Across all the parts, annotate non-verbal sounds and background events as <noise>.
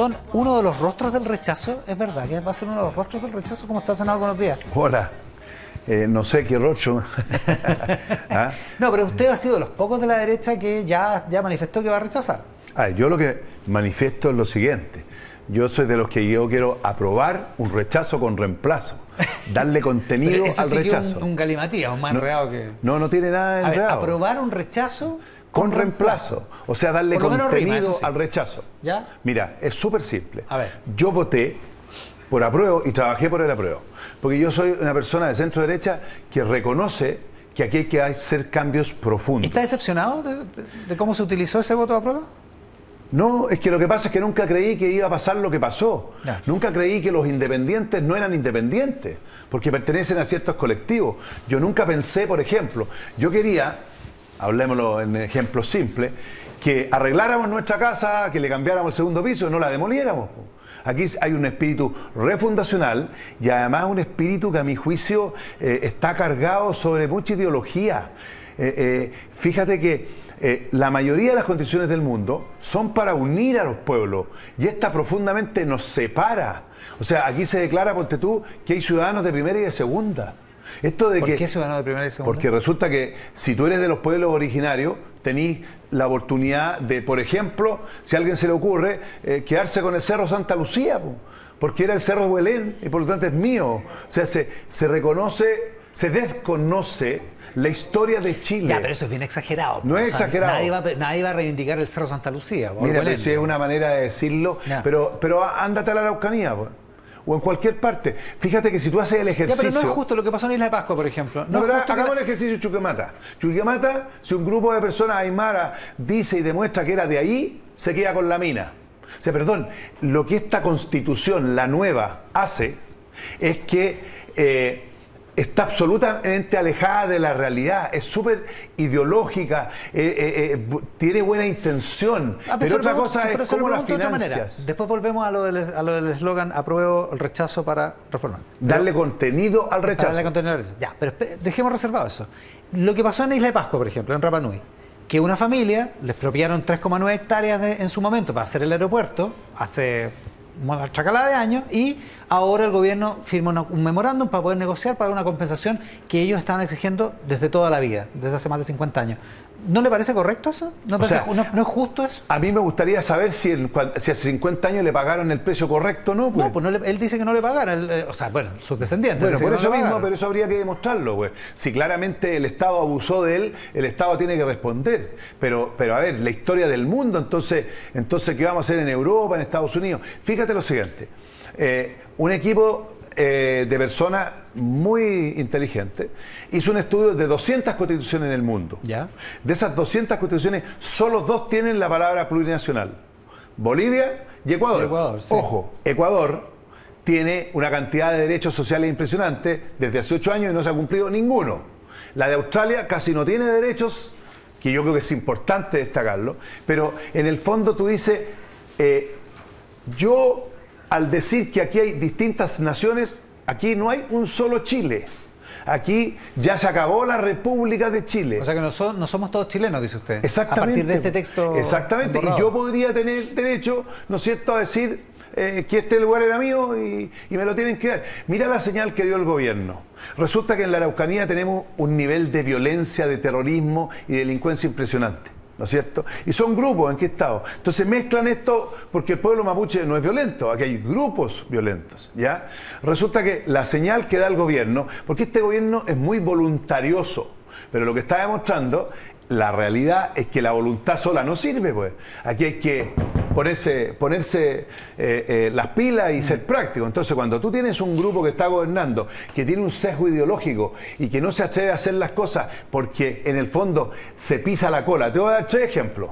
Rondón, uno de los rostros del rechazo, ¿es verdad que va a ser uno de los rostros del rechazo? ¿Cómo estás, senador? Buenos días. Hola. Eh, no sé qué rostro. <laughs> <laughs> ¿Ah? No, pero usted ha sido de los pocos de la derecha que ya, ya manifestó que va a rechazar. yo lo que manifiesto es lo siguiente. Yo soy de los que yo quiero aprobar un rechazo con reemplazo. <laughs> Darle contenido al rechazo. un, un un más enredado que. No, no tiene nada de enredado. aprobar un rechazo con, reemplazo. O sea, darle contenido al rechazo. ¿Ya? Mira, es súper simple. A ver. Yo voté por apruebo y trabajé por el apruebo. Porque yo soy una persona de centro derecha que reconoce que aquí hay que hacer cambios profundos. ¿Está decepcionado de, cómo se utilizó ese voto de apruebo? No, es que lo que pasa es que nunca creí que iba a pasar lo que pasó. Nunca creí que los independientes no eran independientes, porque pertenecen a ciertos colectivos. Yo nunca pensé, por ejemplo, yo quería hablemoslo en ejemplos simples, que arregláramos nuestra casa, que le cambiáramos el segundo piso no la demoliéramos. Aquí hay un espíritu refundacional y además un espíritu que a mi juicio eh, está cargado sobre mucha ideología. Eh, eh, fíjate que la mayoría de las constituciones del mundo son para unir a los pueblos y esta profundamente nos separa. O sea, aquí se declara, ponte tú, que hay ciudadanos de primera y de segunda. Esto de ¿Por qué ciudadano de primera y segunda? Porque resulta que si tú eres de los pueblos originarios, tenés la oportunidad de, por ejemplo, si a alguien se le ocurre, eh, quedarse con el Cerro Santa Lucía, porque era el Cerro Huelén y por lo tanto es mío. O sea, se, se reconoce, se desconoce la historia de Chile. Ya, pero eso es bien exagerado. No es exagerado. Nadie va, nadie va, a reivindicar el Cerro Santa Lucía. Mira, si es una manera de decirlo, pero, pero ándate a la Araucanía. Pues o en cualquier parte. Fíjate que si tú haces el ejercicio. pero no es justo lo que pasó en Isla de Pascua, por ejemplo. No, pero hagamos el ejercicio Chuquemata. Chuquemata, si un grupo de personas aymara dice y demuestra que era de ahí, se queda con la mina. O sea, perdón, lo que esta constitución, la nueva, hace es que. Eh, está absolutamente alejada de la realidad, es súper ideológica, eh, eh, eh, tiene buena intención, ah, pero, otra cosa es cómo las financias. Después volvemos a lo del eslogan apruebo el rechazo para reformar. Darle contenido al rechazo. Darle contenido al rechazo. Ya, pero dejemos reservado eso. Lo que pasó en Isla de Pascua, por ejemplo, en Rapa Nui, que una familia les expropiaron 3,9 hectáreas en su momento para hacer el aeropuerto hace chacalada de años y ahora el gobierno firma un memorándum para poder negociar para una compensación que ellos estaban exigiendo desde toda la vida, desde hace más de 50 años. ¿No le parece correcto eso? ¿No, es justo eso? A mí me gustaría saber si, si, hace 50 años le pagaron el precio correcto o no. Pues. No, pues él dice que no le pagaron, eh, o sea, bueno, sus descendientes. Bueno, por eso mismo, pero eso habría que demostrarlo. Pues. Si claramente el Estado abusó de él, el Estado tiene que responder. Pero, pero a ver, la historia del mundo, entonces, entonces, ¿qué vamos a hacer en Europa, en Estados Unidos? Fíjate lo siguiente. Eh, un equipo eh, de personas muy inteligentes, hizo un estudio de 200 constituciones en el mundo. ¿Ya? De esas 200 constituciones, solo dos tienen la palabra plurinacional. Bolivia y Ecuador. Ojo, Ecuador tiene una cantidad de derechos sociales impresionantes desde hace ocho años y no se ha cumplido ninguno. La de Australia casi no tiene derechos, que yo creo que es importante destacarlo, pero en el fondo tú dices, eh, yo al decir que aquí hay distintas naciones, aquí no hay un solo Chile. Aquí ya se acabó la República de Chile. O sea que no, somos todos chilenos, dice usted. Exactamente. A partir de este texto. Exactamente. Y yo podría tener derecho, ¿no es cierto?, a decir eh, que este lugar era mío y, y, me lo tienen que dar. Mira la señal que dio el gobierno. Resulta que en la Araucanía tenemos un nivel de violencia, de terrorismo y delincuencia impresionante. ¿No es cierto? Y son grupos en qué estado. Entonces mezclan esto porque el pueblo mapuche no es violento, aquí hay grupos violentos, ¿ya? Resulta que la señal que da el gobierno, porque este gobierno es muy voluntarioso, pero lo que está demostrando la realidad es que la voluntad sola no sirve, pues. Aquí hay que ponerse, ponerse eh, eh, las pilas y ser práctico. Entonces, cuando tú tienes un grupo que está gobernando, que tiene un sesgo ideológico y que no se atreve a hacer las cosas porque en el fondo se pisa la cola. Te voy a dar tres ejemplos.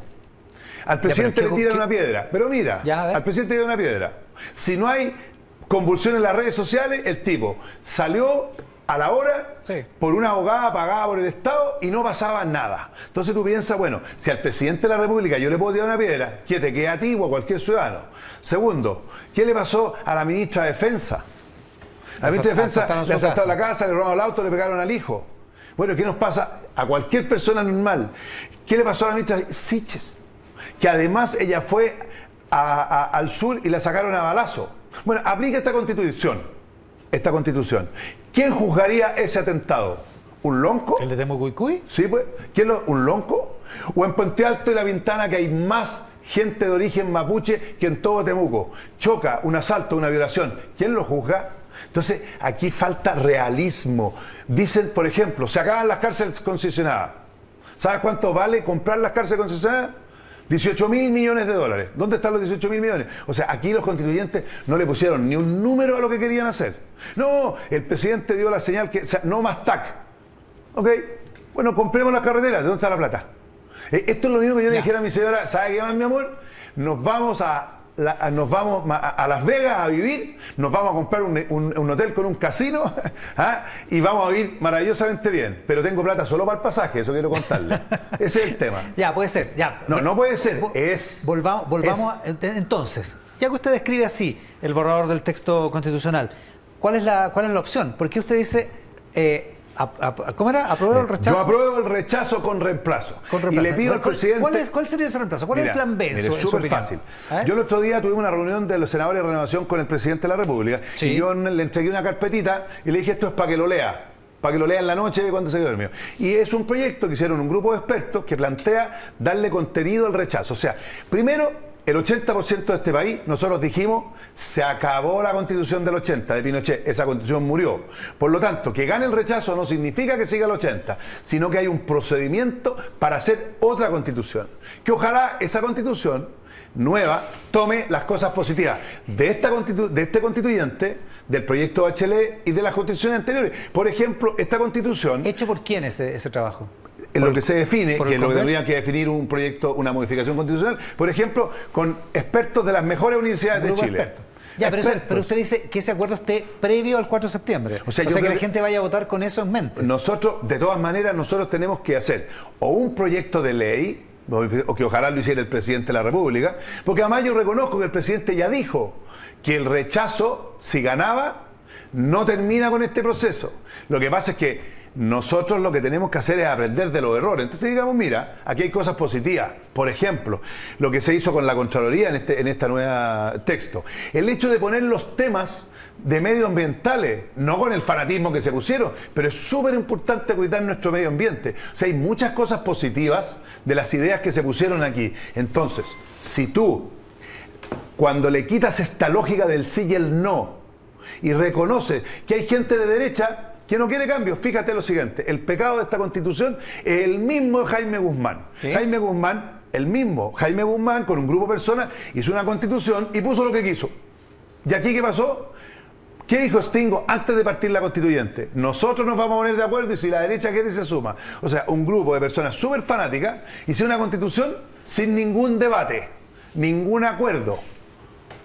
Al presidente le tiran una piedra. Pero mira, al presidente le tiran una piedra. Si no hay convulsión en las redes sociales, el tipo salió a la hora por una abogada pagada por el Estado y no pasaba nada. Entonces tú piensas, bueno, si al presidente de la República yo le puedo tirar una piedra, ¿qué te queda a ti o a cualquier ciudadano? Segundo, ¿qué le pasó a la ministra de Defensa? la ministra de Defensa le asaltaron la casa, le robaron el auto, le pegaron al hijo. Bueno, ¿qué nos pasa a cualquier persona normal? ¿Qué le pasó a la ministra Siches? Que además ella fue al sur y la sacaron a balazo. Bueno, aplica esta constitución. Esta constitución. ¿Quién juzgaría ese atentado? ¿Un lonco? ¿El de Temucuicui? Sí, pues. ¿Quién lo, ¿Un lonco? ¿O en Puente Alto y La Ventana que hay más gente de origen mapuche que en todo Temuco? Choca un asalto, una violación. ¿Quién lo juzga? Entonces, aquí falta realismo. Dicen, por ejemplo, se acaban las cárceles concesionadas. ¿Sabes cuánto vale comprar las cárceles concesionadas? 18 mil millones de dólares. ¿Dónde están los 18 mil millones? O sea, aquí los constituyentes no le pusieron ni un número a lo que querían hacer. No, el presidente dio la señal que, o sea, no más TAC. Ok, bueno, compremos las carreteras. ¿De dónde está la plata? Eh, esto es lo mismo que yo le dijera a mi señora, ¿sabe qué más, mi amor? Nos vamos a nos vamos a, Las Vegas a vivir, nos vamos a comprar un, hotel con un casino <laughs> ¿ah? y vamos a vivir maravillosamente bien. Pero tengo plata solo para el pasaje, eso quiero contarle. <laughs> Ese es el tema. Ya, puede ser. Ya. No, no puede ser. Es. Volvamos, volvamos entonces. Ya que usted describe así el borrador del texto constitucional, ¿cuál es la, cuál es la opción? Porque usted dice. Eh, ¿Cómo era? ¿Apruebo el rechazo? Yo apruebo el rechazo con reemplazo. Y le pido al presidente. ¿Cuál, sería ese reemplazo? ¿Cuál es el plan B? Es súper fácil. Yo el otro día tuve una reunión de los senadores de renovación con el presidente de la República. Y yo le entregué una carpetita y le dije: esto es para que lo lea para que lo lea en la noche cuando se duerme. Y es un proyecto que hicieron un grupo de expertos que plantea darle contenido al rechazo. O sea, primero el 80% de este país, nosotros dijimos, se acabó la constitución del 80 de Pinochet, esa constitución murió. Por lo tanto, que gane el rechazo no significa que siga el 80, sino que hay un procedimiento para hacer otra constitución. Que ojalá esa constitución nueva tome las cosas positivas de, esta de este constituyente, del proyecto HLE y de las constituciones anteriores. Por ejemplo, esta constitución... ¿Hecho por quién ese, ese trabajo? En lo que se define, que es lo que tendría que definir un proyecto, una modificación constitucional, por ejemplo, con expertos de las mejores universidades de Chile. Ya, pero, usted dice que ese acuerdo esté previo al 4 de septiembre. O sea, que la gente vaya a votar con eso en mente. Nosotros, de todas maneras, nosotros tenemos que hacer o un proyecto de ley, o que ojalá lo hiciera el presidente de la República, porque además yo reconozco que el presidente ya dijo que el rechazo, si ganaba, no termina con este proceso. Lo que pasa es que nosotros lo que tenemos que hacer es aprender de los errores. Entonces digamos, mira, aquí hay cosas positivas. Por ejemplo, lo que se hizo con la Contraloría en este en esta nueva texto. El hecho de poner los temas de medioambientales, no con el fanatismo que se pusieron, pero es súper importante cuidar nuestro medio ambiente. O sea, hay muchas cosas positivas de las ideas que se pusieron aquí. Entonces, si tú, cuando le quitas esta lógica del sí y el no, y reconoces que hay gente de derecha que no quiere cambio. Fíjate lo siguiente, el pecado de esta constitución es el mismo Jaime Guzmán. Jaime Guzmán, el mismo Jaime Guzmán, con un grupo de personas, hizo una constitución y puso lo que quiso. ¿Y aquí qué pasó? ¿Qué dijo Stingo antes de partir la constituyente? Nosotros nos vamos a poner de acuerdo y si la derecha quiere se suma. O sea, un grupo de personas súper fanáticas hizo una constitución sin ningún debate, ningún acuerdo.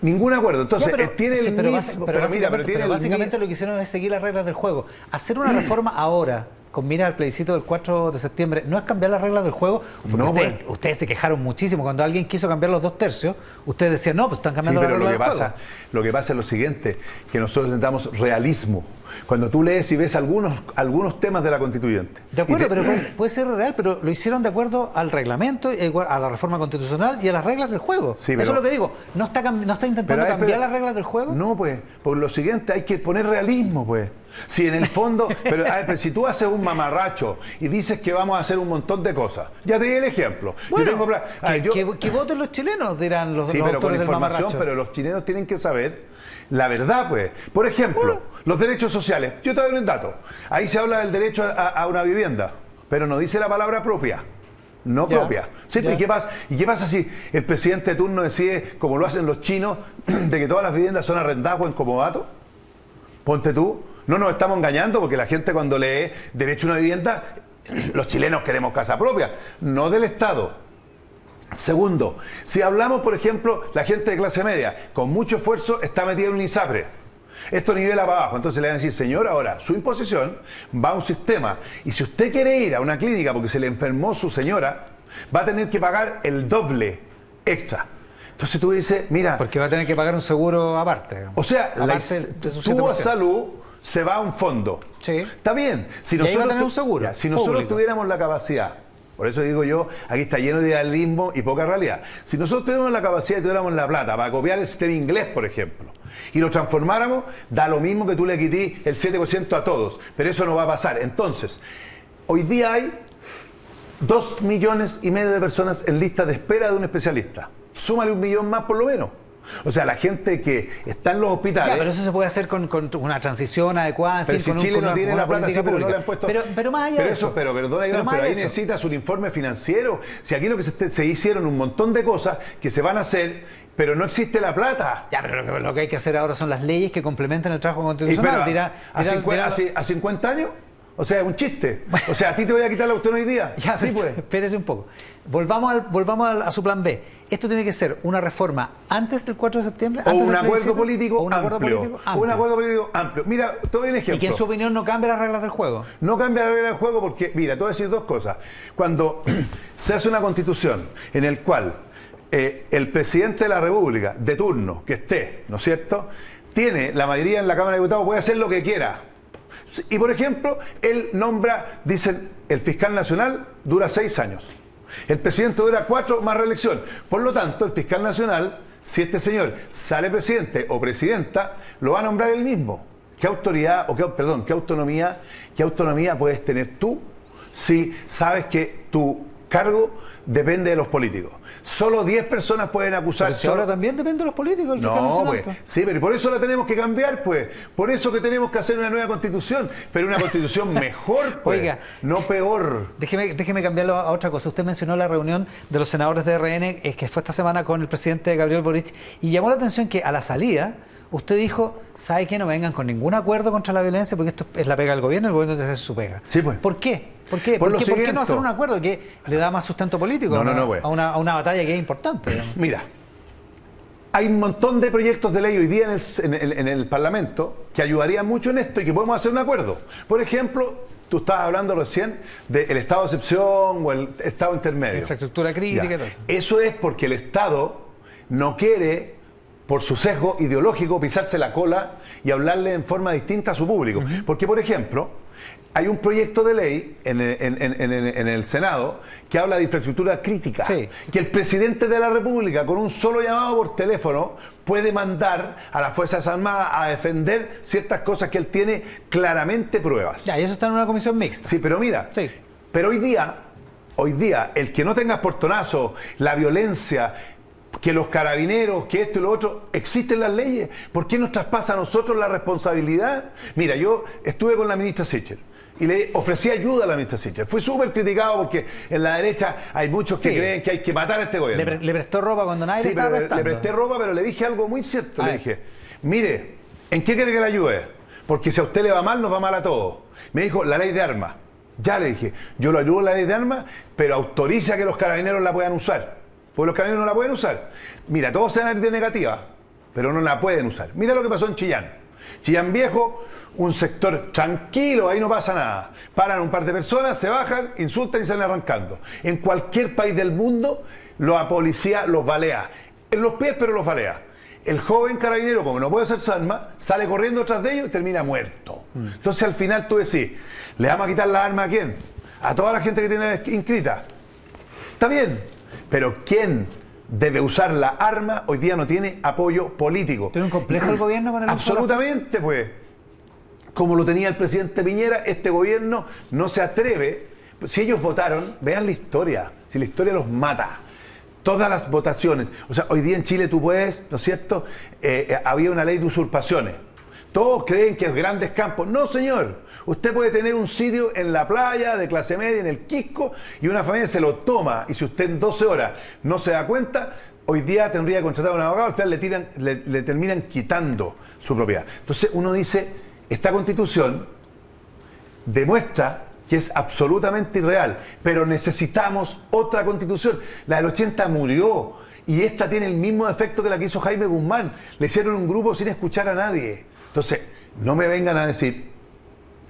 Ningún acuerdo. Entonces, tiene el mismo. Pero, mira, pero tiene básicamente lo que hicieron es seguir las reglas del juego. Hacer una reforma ahora con miras al plebiscito del 4 de septiembre, no es cambiar las reglas del juego. No, pues. ustedes, se quejaron muchísimo cuando alguien quiso cambiar los dos tercios. Ustedes decían, no, pues están cambiando las reglas lo que del pasa, juego. Lo que pasa es lo siguiente, que nosotros necesitamos realismo. Cuando tú lees y ves algunos, algunos temas de la constituyente. De acuerdo, pero <clears throat> puede, ser real, pero lo hicieron de acuerdo al reglamento, a la reforma constitucional y a las reglas del juego. Eso es lo que digo. ¿No está, no está intentando cambiar las reglas del juego? No, pues, por lo siguiente hay que poner realismo, pues. Si en el fondo, <laughs> pero, si tú haces un mamarracho y dices que vamos a hacer un montón de cosas, ya te di el ejemplo. que, voten los chilenos, dirán los, sí, pero con información, pero los chilenos tienen que saber la verdad, pues. Por ejemplo, los derechos sociales. Yo te doy un dato. Ahí se habla del derecho a, una vivienda, pero no dice la palabra propia no propia. Sí, ¿y, qué pasa? ¿Y qué pasa si el presidente de turno decide, como lo hacen los chinos, <clears throat> de que todas las viviendas son arrendadas o en comodato? Ponte tú, no nos estamos engañando porque la gente cuando lee derecho a una vivienda, <clears throat> los chilenos queremos casa propia, no del Estado. Segundo, si hablamos, por ejemplo, la gente de clase media, con mucho esfuerzo está metida en un ISAPRE. Esto nivela para abajo. Entonces le van a decir, señor, ahora su imposición va a un sistema. Y si usted quiere ir a una clínica porque se le enfermó su señora, va a tener que pagar el doble extra. Entonces tú dices, mira. Porque va a tener que pagar un seguro aparte. O sea, la, tu salud se va a un fondo. Sí. Está bien. Si nosotros, un seguro. si nosotros tuviéramos la capacidad Por eso digo yo, aquí está lleno de idealismo y poca realidad. Si nosotros tuviéramos la capacidad y tuviéramos la plata para copiar el sistema inglés, por ejemplo, y lo transformáramos, da lo mismo que tú le quitís el 7% a todos. Pero eso no va a pasar. Entonces, hoy día hay dos millones y medio de personas en lista de espera de un especialista. Súmale un millón más por lo menos. O sea, la gente que está en los hospitales. Ya, pero eso se puede hacer con, con una transición adecuada, en pero fin, si con Chile un, no con tiene una la plata, sí, pero no le han puesto. Pero, pero más allá pero de eso, eso. pero perdona, pero pero ahí eso. necesitas un informe financiero. Si aquí lo que se, se hicieron un montón de cosas que se van a hacer, pero no existe la plata. Ya, pero lo que, lo que hay que hacer ahora son las leyes que complementan el trabajo constitucional. pero, dirá, a, dirá- 50, dirá- a 50 años? O sea, es un chiste. O sea, a ti te voy a quitar la cuestión hoy día. <laughs> Ya, sí, pues. Espérese un poco. Volvamos, al- volvamos al- a su plan B. Esto tiene que ser una reforma antes del 4 de septiembre. O antes un acuerdo político o un acuerdo amplio. político Un amplio. acuerdo político amplio. Mira, te doy un ejemplo. Y que en su opinión no cambie las reglas del juego. No cambia la regla del juego porque, mira, te voy a decir dos cosas. Cuando <clears throat> se hace una constitución en el cual eh, el presidente de la República, de turno, que esté, ¿no es cierto?, tiene la mayoría en la Cámara de Diputados, puede hacer lo que quiera. Y, por ejemplo, él nombra, dicen, el fiscal nacional dura seis años. El presidente dura cuatro más reelección. Por lo tanto, el fiscal nacional, si este señor sale presidente o presidenta, lo va a nombrar él mismo. ¿Qué autoridad, o qué, perdón, qué autonomía, qué autonomía puedes tener tú si sabes que tu cargo depende de los políticos? Solo 10 personas pueden acusar. Pero si ahora solo- también depende de los políticos, no, pues, pues. sí, pero por eso la tenemos que cambiar, pues. Por eso que tenemos que hacer una nueva constitución, pero una constitución <laughs> mejor, pues, Oiga. no peor. Déjeme, déjeme cambiarlo a otra cosa. Usted mencionó la reunión de los senadores de RN, eh, que fue esta semana con el presidente Gabriel Boric, y llamó la atención que a la salida usted dijo, ¿sabe qué? No vengan con ningún acuerdo contra la violencia porque esto es la pega del gobierno, el gobierno debe hacer su pega. Sí, pues. ¿Por qué? ¿Por qué? Por ¿Por, lo qué, por qué siguiente. no hacer un acuerdo que le da más sustento político No, a, no, una, no, pues. a, una, a una batalla que es importante? digamos? Mira, hay un montón de proyectos de ley hoy día en el, en el- en el Parlamento que ayudarían mucho en esto y que podemos hacer un acuerdo. Por ejemplo, tú estabas hablando recién del estado de excepción o el estado intermedio. Infraestructura crítica y todo eso. Eso es porque el Estado no quiere, por su sesgo ideológico, pisarse la cola y hablarle en forma distinta a su público. Porque, por ejemplo, hay un proyecto de ley en el, en- en- en- en el Senado que habla de infraestructura crítica. Sí. Que el presidente de la República, con un solo llamado por teléfono, puede mandar a las Fuerzas Armadas a defender ciertas cosas que él tiene claramente pruebas. Ya, y eso está en una comisión mixta. Sí, pero mira, Sí. pero hoy día, hoy día, el que no tenga portonazo, la violencia, que los carabineros, que esto y lo otro, existen las leyes. ¿Por qué nos traspasa a nosotros la responsabilidad? Mira, yo estuve con la ministra Sichel y le ofrecí ayuda a la ministra Sichel. Fui súper criticado porque en la derecha hay muchos que Sí. creen que hay que matar a este Le, gobierno. pre- le prestó ropa cuando nadie Sí, le estaba pero le, presté ropa, pero le dije algo muy cierto. A le ver. dije, mire, ¿en qué quiere que le ayude? Porque si a usted le va mal, nos va mal a todos. Me dijo, la ley de armas. Ya le dije, yo lo ayudo en la ley de armas, pero autoriza que los carabineros la puedan usar. Porque los carabineros no la pueden usar. Mira, todos se van a ir de negativa, pero no la pueden usar. Mira lo que pasó en Chillán. Chillán Viejo, un sector tranquilo, ahí no pasa nada. Paran un par de personas, se bajan, insultan y salen arrancando. En cualquier país del mundo, la policía los balea. En los pies, pero los balea. El joven carabinero, como no puede hacer su arma, sale corriendo detrás de ellos y termina muerto. Entonces al final tú decís, ¿le vamos a quitar la arma a quién? A toda la gente que tiene inscrita. Está bien, pero ¿quién debe usar la arma hoy día no tiene apoyo político? ¿Tiene un complejo el gobierno con el Absolutamente, pues. Como lo tenía el presidente Piñera, este gobierno no se atreve. Si ellos votaron, vean la historia. Si la historia los mata. Todas las votaciones. O sea, hoy día en Chile tú puedes, ¿no es cierto? Eh, eh, había una ley de usurpaciones. Todos creen que es grandes campos. No, señor. Usted puede tener un sitio en la playa de clase media, en el Quisco, y una familia se lo toma. Y si usted en 12 horas no se da cuenta, hoy día tendría que contratar a un abogado, al final le, tiran, le, le terminan quitando su propiedad. Entonces uno dice, esta constitución demuestra que es absolutamente irreal, pero necesitamos otra constitución. La del 80 murió y esta tiene el mismo efecto que la que hizo Jaime Guzmán. Le hicieron un grupo sin escuchar a nadie. Entonces, no me vengan a decir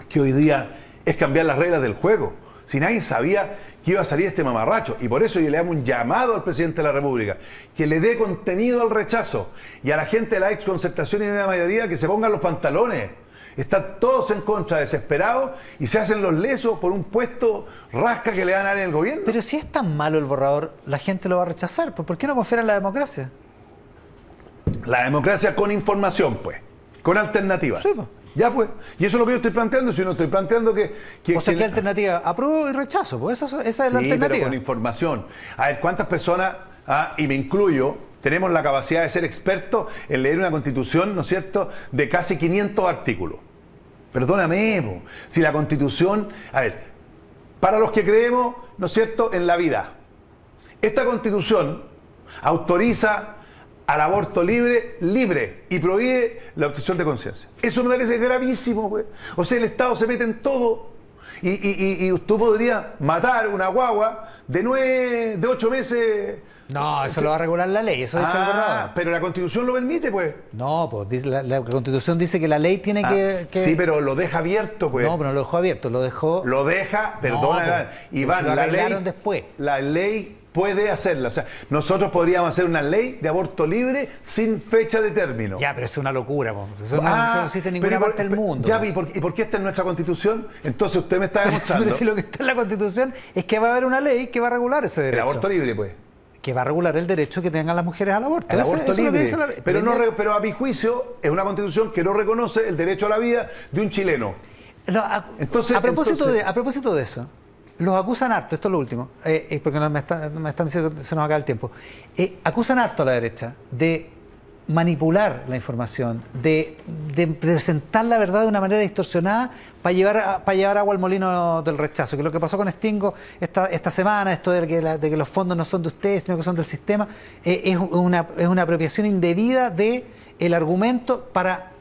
que hoy día es cambiar las reglas del juego. Si nadie sabía que iba a salir este mamarracho. Y por eso yo le hago un llamado al presidente de la República, que le dé contenido al rechazo. Y a la gente de la ex concertación y de la mayoría que se pongan los pantalones. Están todos en contra, desesperados, y se hacen los lesos por un puesto rasca que le dan a dar en el gobierno. Pero si es tan malo el borrador, la gente lo va a rechazar. ¿Por qué no confiar en la democracia? La democracia con información, pues, con alternativas. Sí, pues. Ya pues, y eso es lo que yo estoy planteando, si no estoy planteando que... que o sea, que- ¿qué alternativa? Apruebo y rechazo, pues esa, esa es la alternativa. pero con información. A ver, ¿cuántas personas, ah, y me incluyo, tenemos la capacidad de ser expertos en leer una constitución, ¿no es cierto?, de casi 500 artículos. Perdóname, po. si la constitución, a ver, para los que creemos, ¿no es cierto?, en la vida, esta constitución autoriza al aborto libre, libre, y prohíbe la obsesión de conciencia. Eso me parece gravísimo, pues. O sea, el Estado se mete en todo. Y, y, y, y tú podrías matar una guagua de nueve, de ocho meses. No, eso lo va a regular la ley, eso dice el Ah, borrador. pero la constitución lo permite, pues. No, pues la, la Constitución dice que la ley tiene Ah, que, que- Sí, pero lo deja abierto, pues. No, pero no lo dejó abierto, lo dejó... Lo deja, perdona, pues, Iván, lo la ley, después. la ley puede hacerla. O sea, nosotros podríamos hacer una ley de aborto libre sin fecha de término. Ya, pero es una locura, po. eso no, Ah, eso no existe en ninguna pero ¿y por- parte del pero- mundo. Ya, po. ¿y por, y por qué está en nuestra constitución? Entonces usted me está <laughs> Pero demostrando si lo que está en la Constitución es que va a haber una ley que va a regular ese el derecho. aborto libre, pues. Que va a regular el derecho que tengan las mujeres al aborto. El Ese- aborto eso libre. la pero, no, pero a mi juicio es una constitución que no reconoce el derecho a la vida de un chileno. No, a, Entonces- a propósito entonces- de, a propósito de eso, los acusan harto, esto es lo último, eh, eh, porque me, está- me están diciendo que se nos acaba el tiempo. Eh, acusan harto a la derecha de manipular la información, de, presentar la verdad de una manera distorsionada para llevar, para llevar agua al molino del rechazo. Que lo que pasó con Stingo esta, esta semana, esto de que, los fondos no son de ustedes, sino que son del sistema, es, una, es una apropiación indebida de el argumento para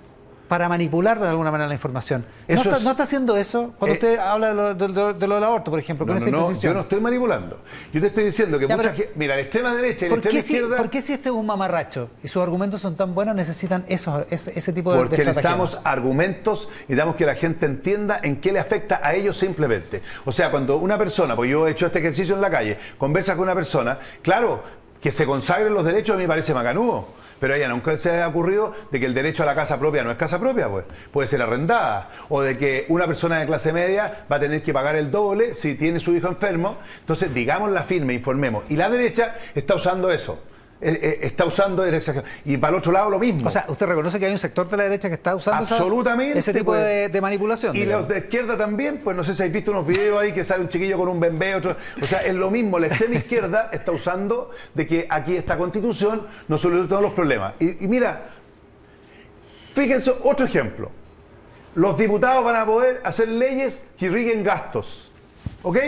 para manipular de alguna manera la información. ¿No, Eso está, es- no está haciendo eso cuando Eh, usted habla de lo, de- de- de lo del aborto, por ejemplo, No, con no, esa imprecisión? yo no estoy manipulando. Yo te estoy diciendo que Ya, mucha pero- gente. Mira, la extrema derecha y la ¿Por extrema qué, si, izquierda. por qué si este es un mamarracho y sus argumentos son tan buenos necesitan esos, ese, ese tipo de, Porque necesitamos argumentos y necesitamos que la gente entienda en qué le afecta a ellos simplemente. O sea, cuando una persona, pues yo he hecho este ejercicio en la calle, conversa con una persona, claro, que se consagren los derechos a mí me parece macanudo. Pero ella nunca se ha ocurrido de que el derecho a la casa propia no es casa propia, pues. Puede ser arrendada. O de que una persona de clase media va a tener que pagar el doble si tiene su hijo enfermo. Entonces, digamos la firme, informemos. Y la derecha está usando eso. Eh, eh, está usando el exagero. Y para el otro lado lo mismo. O sea, ¿usted reconoce que hay un sector de la derecha que está usando esa- Absolutamente, ese tipo pues. de, de manipulación? Y digamos? los de izquierda también, pues no sé si habéis visto unos videos ahí que sale un chiquillo con un bembé, otro. O sea, es lo mismo, la extrema izquierda está usando de que aquí esta constitución no soluciona todos los problemas. Y, y mira, fíjense otro ejemplo. Los diputados van a poder hacer leyes que irriguen gastos. ¿Ok?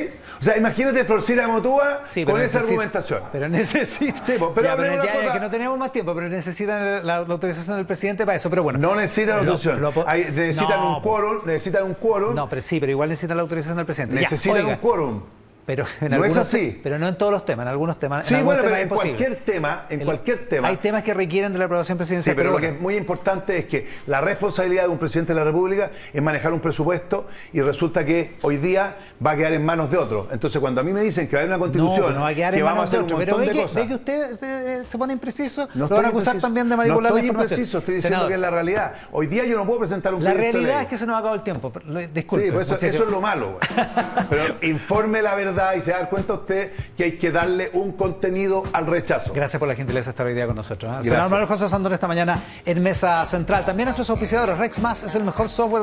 O sea, imagínate Florcina Motúa Sí, con pero esa argumentación. Pero necesita. Sí, pero Ya, una ya, ya, cosa. que no tenemos más tiempo, pero necesitan la, la autorización del presidente para eso. Pero bueno. No necesitan Lo- autorización. lo po- Hay- necesitan No, un quórum, necesitan un quórum, No, pero sí, pero igual necesitan la autorización del presidente. Ya, necesitan oiga, un quórum. Pero en No es algunos así. te- Pero no en todos los temas, en algunos temas. Sí, en bueno, pero en es cualquier tema, en cualquier tema. Hay temas que requieren de la aprobación Sí, presidencial. pero lo bueno. que es muy importante es que la responsabilidad de un presidente de la República es manejar un presupuesto y resulta que hoy día va a quedar en manos de otros. Entonces, cuando a mí me dicen que va a haber una No, constitución, pero no va a quedar que vamos a hacer un otro. Pero montón ve de que, cosas. ve que usted se, se pone impreciso, No lo van a acusar impreciso. también de manipular no estoy la información. impreciso, estoy diciendo Senador, que es la realidad. Hoy día yo no puedo presentar un La realidad es que se nos ha acabado el tiempo. pero- lo- Disculpe. Sí, pues eso, eso es lo malo. Pero informe la verdad y se da cuenta usted que hay que darle un contenido al rechazo. Gracias por la gentileza de estar hoy día con nosotros. ¿eh? Gracias. Senador Manuel José Sandón esta mañana en Mesa Central. También nuestros auspiciadores, Rex Más es el mejor software de